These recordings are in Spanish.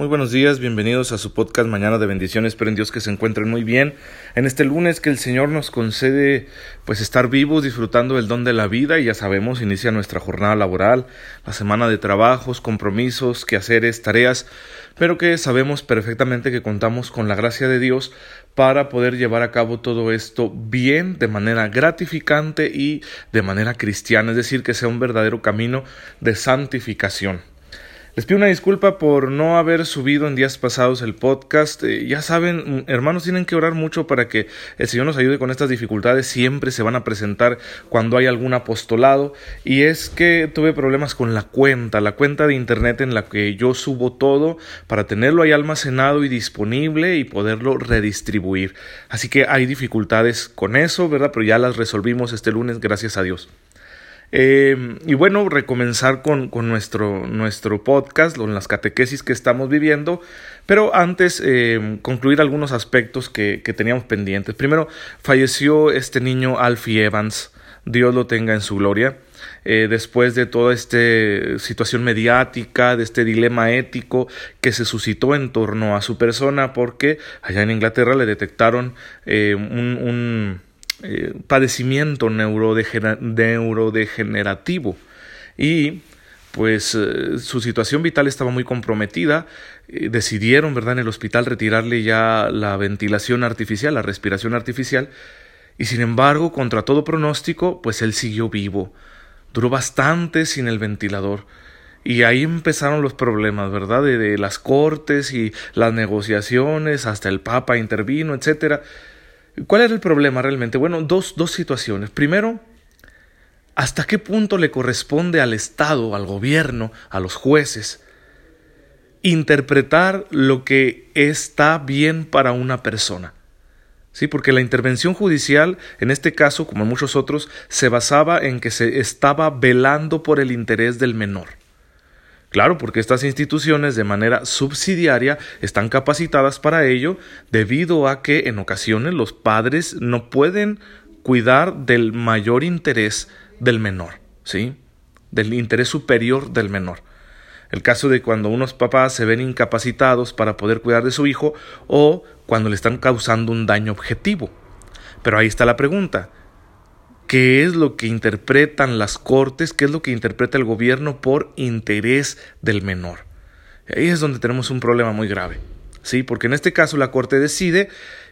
Muy buenos días, bienvenidos a su podcast Mañana de Bendiciones. Espero en Dios que se encuentren muy bien. En este lunes que el Señor nos concede pues estar vivos, disfrutando del don de la vida y ya sabemos, inicia nuestra jornada laboral, la semana de trabajos, compromisos, quehaceres, tareas, pero que sabemos perfectamente que contamos con la gracia de Dios para poder llevar a cabo todo esto bien, de manera gratificante y de manera cristiana, es decir, que sea un verdadero camino de santificación. Les pido una disculpa por no haber subido en días pasados el podcast. Eh, ya saben, hermanos, tienen que orar mucho para que el Señor nos ayude con estas dificultades. Siempre se van a presentar cuando hay algún apostolado. Y es que tuve problemas con la cuenta, la cuenta de internet en la que yo subo todo para tenerlo ahí almacenado y disponible y poderlo redistribuir. Así que hay dificultades con eso, ¿verdad? Pero ya las resolvimos este lunes, gracias a Dios. Eh, y bueno, recomenzar con, nuestro, nuestro podcast, con las catequesis que estamos viviendo, pero antes eh, concluir algunos aspectos que, teníamos pendientes. Primero, falleció este niño Alfie Evans, Dios lo tenga en su gloria. Eh, después de toda esta situación mediática, de este dilema ético que se suscitó en torno a su persona, porque allá en Inglaterra le detectaron un eh, padecimiento neurodegenerativo y pues eh, su situación vital estaba muy comprometida. Eh, decidieron, ¿verdad?, en el hospital retirarle ya la ventilación artificial, la respiración artificial. Y sin embargo, contra todo pronóstico, pues él siguió vivo. Duró bastante sin el ventilador. Y ahí empezaron los problemas, ¿verdad? De, de las cortes y las negociaciones, hasta el Papa intervino, etcétera. ¿Cuál era el problema realmente? Bueno, dos, dos situaciones. Primero, ¿hasta qué punto le corresponde al Estado, al gobierno, a los jueces, interpretar lo que está bien para una persona? Sí, porque la intervención judicial, en este caso, como en muchos otros, se basaba en que se estaba velando por el interés del menor. Claro, porque estas instituciones de manera subsidiaria están capacitadas para ello debido a que en ocasiones los padres no pueden cuidar del mayor interés del menor, ¿sí? Del interés superior del menor. El caso de cuando unos papás se ven incapacitados para poder cuidar de su hijo o cuando le están causando un daño objetivo. Pero ahí está la pregunta qué es lo que interpretan las cortes, qué es lo que interpreta el gobierno por interés del menor. Ahí es donde tenemos un problema muy grave. Sí, porque en este caso la corte decide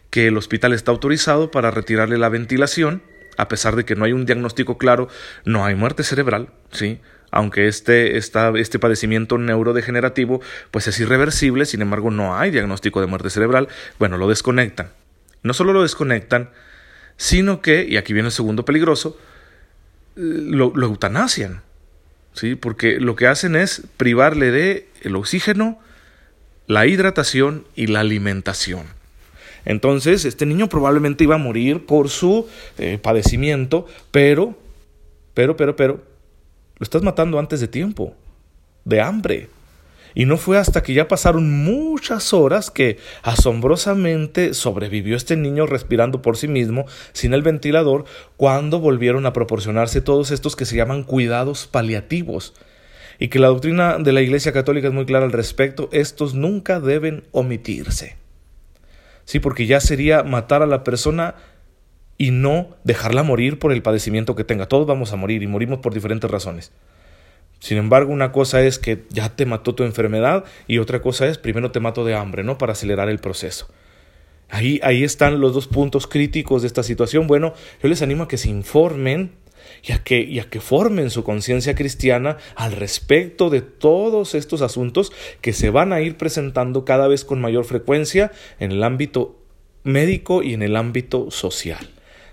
que el hospital está autorizado para retirarle la ventilación, a pesar de que no hay un diagnóstico claro, no hay muerte cerebral, sí, aunque este, este padecimiento neurodegenerativo pues es irreversible, sin embargo no hay diagnóstico de muerte cerebral, bueno, lo desconectan. No solo lo desconectan, sino que, y aquí viene el segundo peligroso, lo, eutanasian, ¿sí? porque lo que hacen es privarle de el oxígeno, la hidratación y la alimentación. Entonces, este niño probablemente iba a morir por su eh, padecimiento, pero, pero, pero, pero, lo estás matando antes de tiempo, de hambre. Y no fue hasta que ya pasaron muchas horas que asombrosamente sobrevivió este niño respirando por sí mismo, sin el ventilador, cuando volvieron a proporcionarse todos estos que se llaman cuidados paliativos. Y que la doctrina de la Iglesia Católica es muy clara al respecto, estos nunca deben omitirse. Sí, porque ya sería matar a la persona y no dejarla morir por el padecimiento que tenga. Todos vamos a morir y morimos por diferentes razones. Sin embargo, una cosa es que ya te mató tu enfermedad y otra cosa es primero te mato de hambre, ¿no? Para acelerar el proceso. Ahí, ahí están los dos puntos críticos de esta situación. Bueno, yo les animo a que se informen y a que, y a que formen su conciencia cristiana al respecto de todos estos asuntos que se van a ir presentando cada vez con mayor frecuencia en el ámbito médico y en el ámbito social.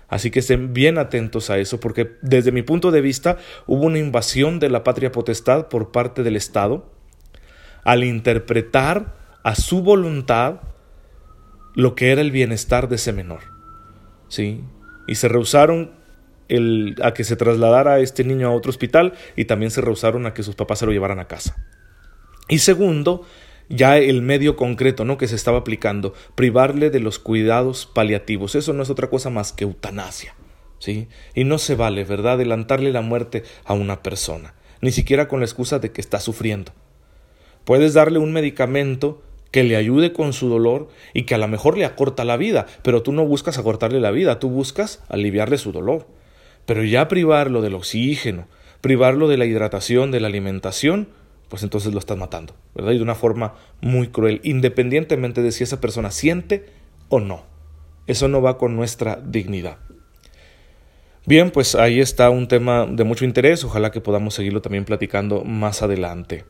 Así que estén bien atentos a eso, porque desde mi punto de vista hubo una invasión de la patria potestad por parte del Estado al interpretar a su voluntad lo que era el bienestar de ese menor. ¿Sí? Y se rehusaron el, a que se trasladara este niño a otro hospital y también se rehusaron a que sus papás se lo llevaran a casa. Y segundo, ya el medio concreto ¿no? que se estaba aplicando, privarle de los cuidados paliativos. Eso no es otra cosa más que eutanasia. ¿sí? Y no se vale, ¿verdad?, adelantarle la muerte a una persona, ni siquiera con la excusa de que está sufriendo. Puedes darle un medicamento que le ayude con su dolor y que a lo mejor le acorta la vida, pero tú no buscas acortarle la vida, tú buscas aliviarle su dolor. Pero ya privarlo del oxígeno, privarlo de la hidratación, de la alimentación, pues entonces lo estás matando, ¿verdad? Y de una forma muy cruel, independientemente de si esa persona siente o no. Eso no va con nuestra dignidad. Bien, pues ahí está un tema de mucho interés, ojalá que podamos seguirlo también platicando más adelante.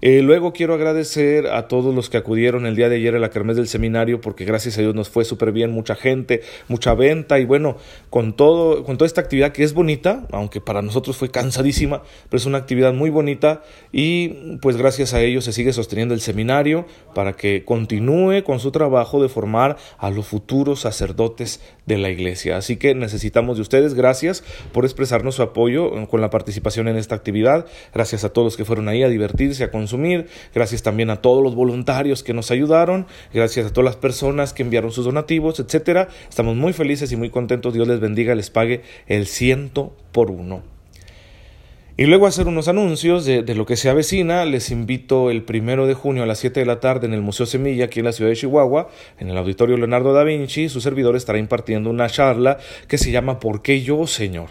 Eh, luego quiero agradecer a todos los que acudieron el día de ayer a la kermés del seminario porque gracias a Dios nos fue súper bien, mucha gente, mucha venta y bueno, con todo, con toda esta actividad que es bonita, aunque para nosotros fue cansadísima, pero es una actividad muy bonita y pues gracias a ellos se sigue sosteniendo el seminario para que continúe con su trabajo de formar a los futuros sacerdotes de la iglesia. Así que necesitamos de ustedes, gracias por expresarnos su apoyo con la participación en esta actividad, gracias a todos los que fueron ahí a divertirse, a gracias también a todos los voluntarios que nos ayudaron, gracias a todas las personas que enviaron sus donativos, etcétera. Estamos muy felices y muy contentos. Dios les bendiga, les pague el ciento por uno. Y luego hacer unos anuncios de, de, lo que se avecina. Les invito el primero de junio a las 7 de la tarde en el Museo Semilla, aquí en la ciudad de Chihuahua, en el Auditorio Leonardo da Vinci. Su servidor estará impartiendo una charla que se llama ¿Por qué yo, Señor?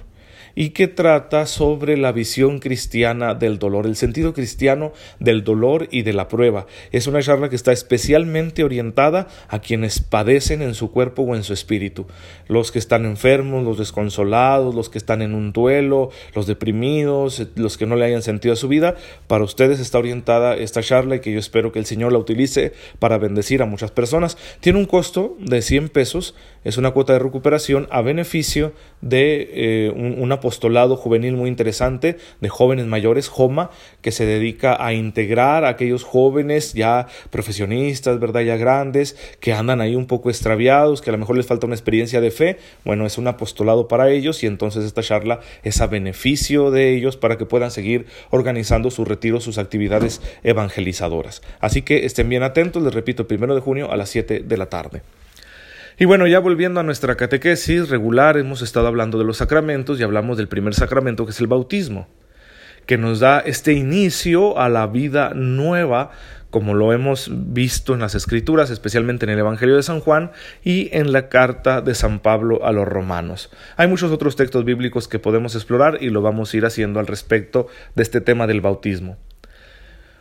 Y que trata sobre la visión cristiana del dolor, el sentido cristiano del dolor y de la prueba. Es una charla que está especialmente orientada a quienes padecen en su cuerpo o en su espíritu, los que están enfermos, los desconsolados, los que están en un duelo, los deprimidos, los que no le hayan sentido a su vida. Para ustedes está orientada esta charla y que yo espero que el Señor la utilice para bendecir a muchas personas. Tiene un costo de 100 pesos, es una cuota de recuperación a beneficio de eh, una apostolado juvenil muy interesante de jóvenes mayores, JOMA, que se dedica a integrar a aquellos jóvenes ya profesionistas, ¿verdad? Ya grandes, que andan ahí un poco extraviados, que a lo mejor les falta una experiencia de fe. Bueno, es un apostolado para ellos y entonces esta charla es a beneficio de ellos para que puedan seguir organizando sus retiros, sus actividades evangelizadoras. Así que estén bien atentos, les repito, el primero de junio a las 7 de la tarde. Y bueno, ya volviendo a nuestra catequesis regular, hemos estado hablando de los sacramentos y hablamos del primer sacramento que es el bautismo, que nos da este inicio a la vida nueva, como lo hemos visto en las Escrituras, especialmente en el Evangelio de San Juan y en la carta de San Pablo a los romanos. Hay muchos otros textos bíblicos que podemos explorar y lo vamos a ir haciendo al respecto de este tema del bautismo.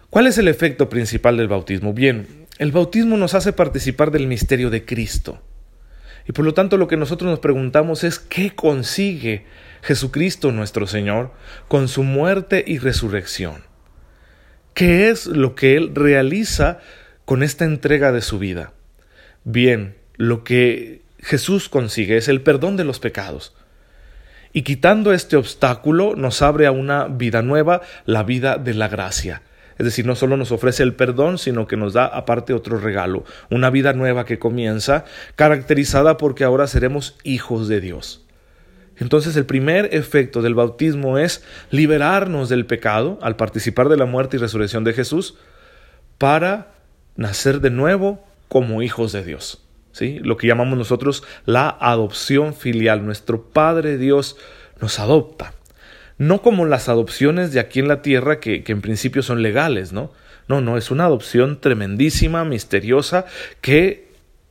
¿Cuál es el efecto principal del bautismo? Bien, el bautismo nos hace participar del misterio de Cristo. Y por lo tanto lo que nosotros nos preguntamos es ¿qué consigue Jesucristo nuestro Señor con su muerte y resurrección? ¿Qué es lo que Él realiza con esta entrega de su vida? Bien, lo que Jesús consigue es el perdón de los pecados. Y quitando este obstáculo nos abre a una vida nueva, la vida de la gracia. Es decir, no solo nos ofrece el perdón, sino que nos da aparte otro regalo, una vida nueva que comienza, caracterizada porque ahora seremos hijos de Dios. Entonces el primer efecto del bautismo es liberarnos del pecado al participar de la muerte y resurrección de Jesús para nacer de nuevo como hijos de Dios. ¿sí? Lo que llamamos nosotros la adopción filial. Nuestro Padre Dios nos adopta no como las adopciones de aquí en la tierra que, que en principio son legales, ¿no? No, no, es una adopción tremendísima, misteriosa, que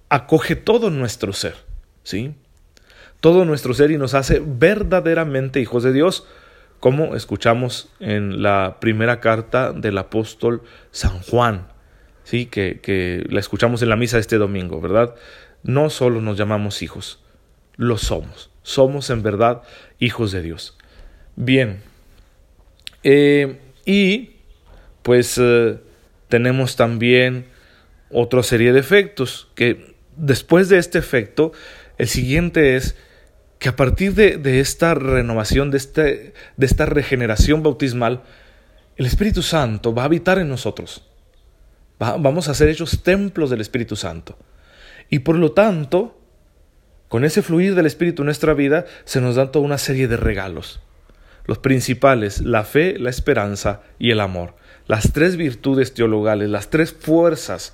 acoge todo nuestro ser, ¿sí? Todo nuestro ser y nos hace verdaderamente hijos de Dios, como escuchamos en la primera carta del apóstol San Juan, ¿sí? Que, que la escuchamos en la misa este domingo, ¿verdad? No solo nos llamamos hijos, lo somos, somos en verdad hijos de Dios. Bien. Eh, y pues eh, tenemos también otra serie de efectos que después de este efecto, el siguiente es que a partir de, esta renovación, de, este, de esta regeneración bautismal, el Espíritu Santo va a habitar en nosotros. vamos a ser hechos templos del Espíritu Santo. Y por lo tanto, con ese fluir del Espíritu en nuestra vida, se nos da toda una serie de regalos los principales, la fe, la esperanza y el amor. Las tres virtudes teologales, las tres fuerzas,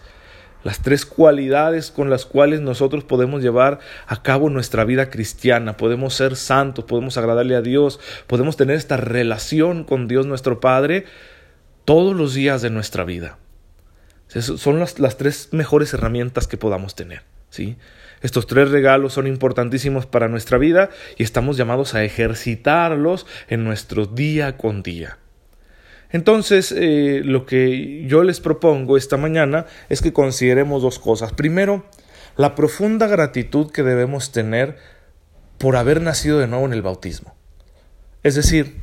las tres cualidades con las cuales nosotros podemos llevar a cabo nuestra vida cristiana, podemos ser santos, podemos agradarle a Dios, podemos tener esta relación con Dios nuestro Padre todos los días de nuestra vida. Son las, las tres mejores herramientas que podamos tener. ¿sí? Estos tres regalos son importantísimos para nuestra vida y estamos llamados a ejercitarlos en nuestro día con día. Entonces, eh, lo que yo les propongo esta mañana es que consideremos dos cosas. Primero, la profunda gratitud que debemos tener por haber nacido de nuevo en el bautismo. Es decir,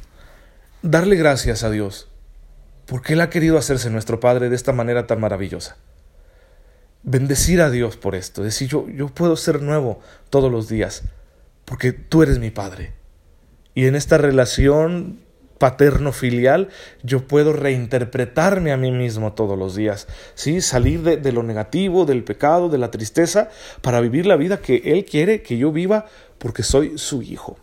darle gracias a Dios porque Él ha querido hacerse nuestro Padre de esta manera tan maravillosa. Bendecir a Dios por esto, decir yo, yo puedo ser nuevo todos los días porque tú eres mi Padre. Y en esta relación paterno-filial, yo puedo reinterpretarme a mí mismo todos los días, ¿sí? salir de, de, lo negativo, del pecado, de la tristeza, para vivir la vida que Él quiere que yo viva porque soy su hijo.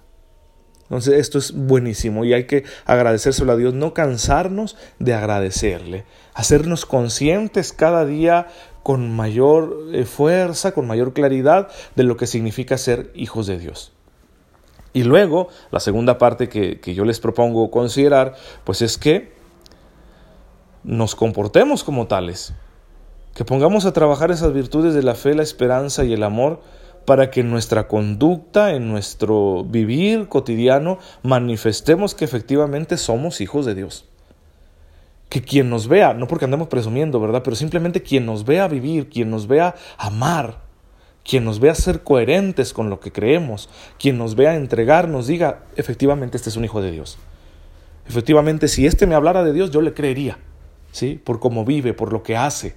Entonces esto es buenísimo y hay que agradecérselo a Dios, no cansarnos de agradecerle, hacernos conscientes cada día con mayor eh, fuerza, con mayor claridad de lo que significa ser hijos de Dios. Y luego, la segunda parte que, que yo les propongo considerar, pues es que nos comportemos como tales, que pongamos a trabajar esas virtudes de la fe, la esperanza y el amor para que en nuestra conducta, en nuestro vivir cotidiano, manifestemos que efectivamente somos hijos de Dios. Que quien nos vea, no porque andemos presumiendo, ¿verdad? Pero simplemente quien nos vea vivir, quien nos vea amar, quien nos vea ser coherentes con lo que creemos, quien nos vea entregar, nos diga, efectivamente este es un hijo de Dios. Efectivamente, si este me hablara de Dios, yo le creería, ¿sí? Por cómo vive, por lo que hace.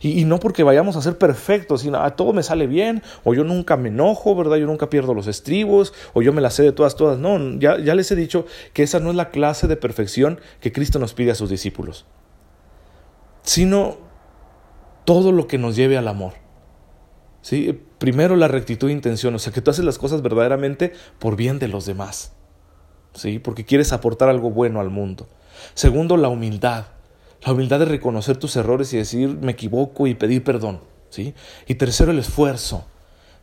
Y, no porque vayamos a ser perfectos, sino a ah, todo me sale bien, o yo nunca me enojo, ¿verdad? Yo nunca pierdo los estribos, o yo me la sé de todas, todas. No, ya, ya les he dicho que esa no es la clase de perfección que Cristo nos pide a sus discípulos, sino todo lo que nos lleve al amor. ¿sí? Primero la rectitud de intención, o sea, que tú haces las cosas verdaderamente por bien de los demás, ¿sí? porque quieres aportar algo bueno al mundo. Segundo, la humildad, la humildad de reconocer tus errores y decir me equivoco y pedir perdón. ¿sí? Y tercero, el esfuerzo.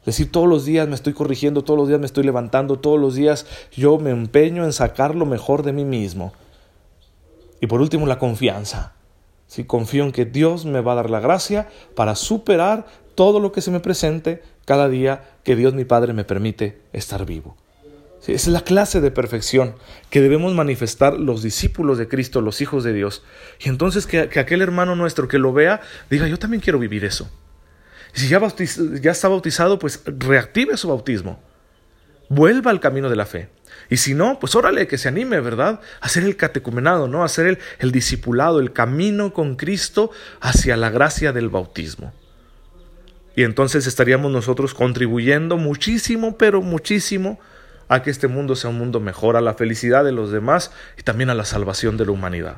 Decir todos los días me estoy corrigiendo, todos los días me estoy levantando, todos los días yo me empeño en sacar lo mejor de mí mismo. Y por último, la confianza. Si confío en que Dios me va a dar la gracia para superar todo lo que se me presente cada día que Dios mi Padre me permite estar vivo. Esa es la clase de perfección que debemos manifestar los discípulos de Cristo, los hijos de Dios. Y entonces que, aquel hermano nuestro que lo vea diga, yo también quiero vivir eso. Y si ya, ya está bautizado, pues reactive su bautismo. Vuelva al camino de la fe. Y si no, pues órale, que se anime, ¿verdad? A hacer el catecumenado, ¿no? A hacer el, el discipulado, el camino con Cristo hacia la gracia del bautismo. Y entonces estaríamos nosotros contribuyendo muchísimo, pero muchísimo a que este mundo sea un mundo mejor, a la felicidad de los demás y también a la salvación de la humanidad.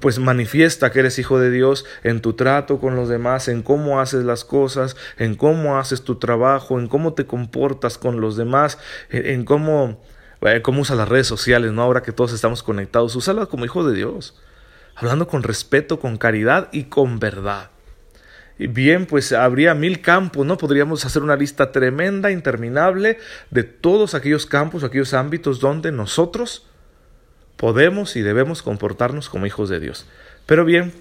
Pues manifiesta que eres hijo de Dios en tu trato con los demás, en cómo haces las cosas, en cómo haces tu trabajo, en cómo te comportas con los demás, en, cómo, eh, cómo usas las redes sociales, ¿no? Ahora que todos estamos conectados, úsalas como hijo de Dios, hablando con respeto, con caridad y con verdad bien, pues habría mil campos, ¿no? Podríamos hacer una lista tremenda, interminable, de todos aquellos campos, aquellos ámbitos donde nosotros podemos y debemos comportarnos como hijos de Dios. Pero bien,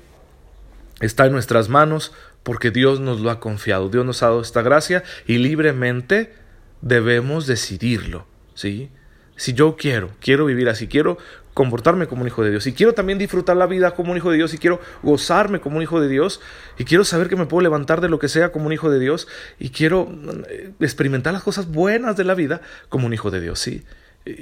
está en nuestras manos porque Dios nos lo ha confiado, Dios nos ha dado esta gracia y libremente debemos decidirlo, ¿sí? Si yo quiero, quiero vivir así, quiero comportarme como un hijo de Dios. Y quiero también disfrutar la vida como un hijo de Dios. Y quiero gozarme como un hijo de Dios. Y quiero saber que me puedo levantar de lo que sea como un hijo de Dios. Y quiero eh, experimentar las cosas buenas de la vida como un hijo de Dios. Sí.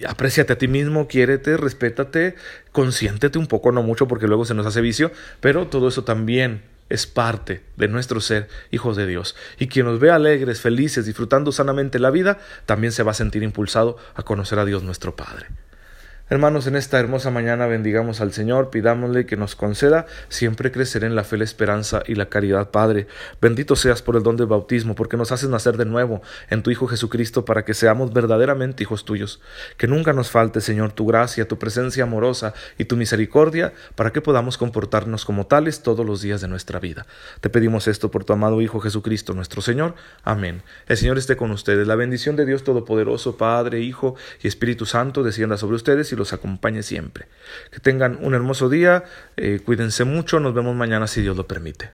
Apreciate a ti mismo, quiérete, respétate, consiéntete un poco, no mucho porque luego se nos hace vicio, pero todo eso también es parte de nuestro ser hijos de Dios. Y quien nos ve alegres, felices, disfrutando sanamente la vida, también se va a sentir impulsado a conocer a Dios nuestro Padre. Hermanos, en esta hermosa mañana bendigamos al Señor, pidámosle que nos conceda siempre crecer en la fe, la esperanza y la caridad, Padre. Bendito seas por el don del bautismo, porque nos haces nacer de nuevo en tu Hijo Jesucristo para que seamos verdaderamente hijos tuyos. Que nunca nos falte, Señor, tu gracia, tu presencia amorosa y tu misericordia para que podamos comportarnos como tales todos los días de nuestra vida. Te pedimos esto por tu amado Hijo Jesucristo, nuestro Señor. Amén. El Señor esté con ustedes. La bendición de Dios Todopoderoso, Padre, Hijo y Espíritu Santo descienda sobre ustedes y los acompañe siempre. Que tengan un hermoso día, eh, cuídense mucho, nos vemos mañana si Dios lo permite.